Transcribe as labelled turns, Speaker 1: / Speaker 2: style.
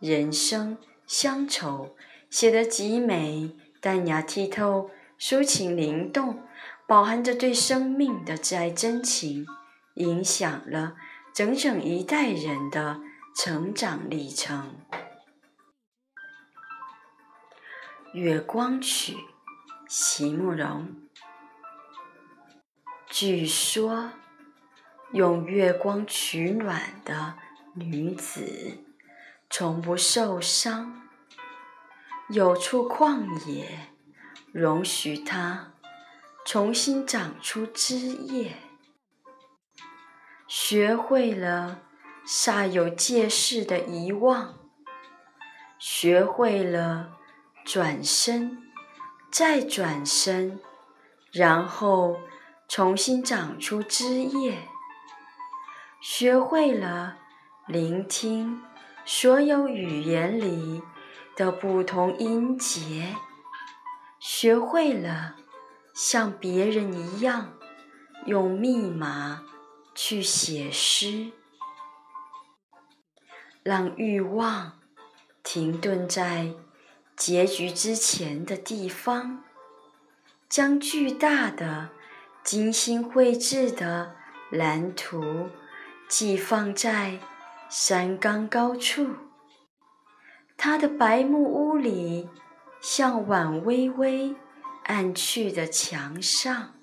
Speaker 1: 人生乡愁写得极美，淡雅剔透，抒情灵动，饱含着对生命的挚爱真情，影响了整整一代人的成长历程。《月光曲》，席慕容。据说，用月光取暖的女子。从不受伤，有处旷野，容许它重新长出枝叶。学会了煞有介事的遗忘，学会了转身，再转身，然后重新长出枝叶。学会了聆听。所有语言里的不同音节，学会了像别人一样用密码去写诗，让欲望停顿在结局之前的地方，将巨大的、精心绘制的蓝图寄放在。山岗高处，他的白木屋里，向晚微微暗去的墙上。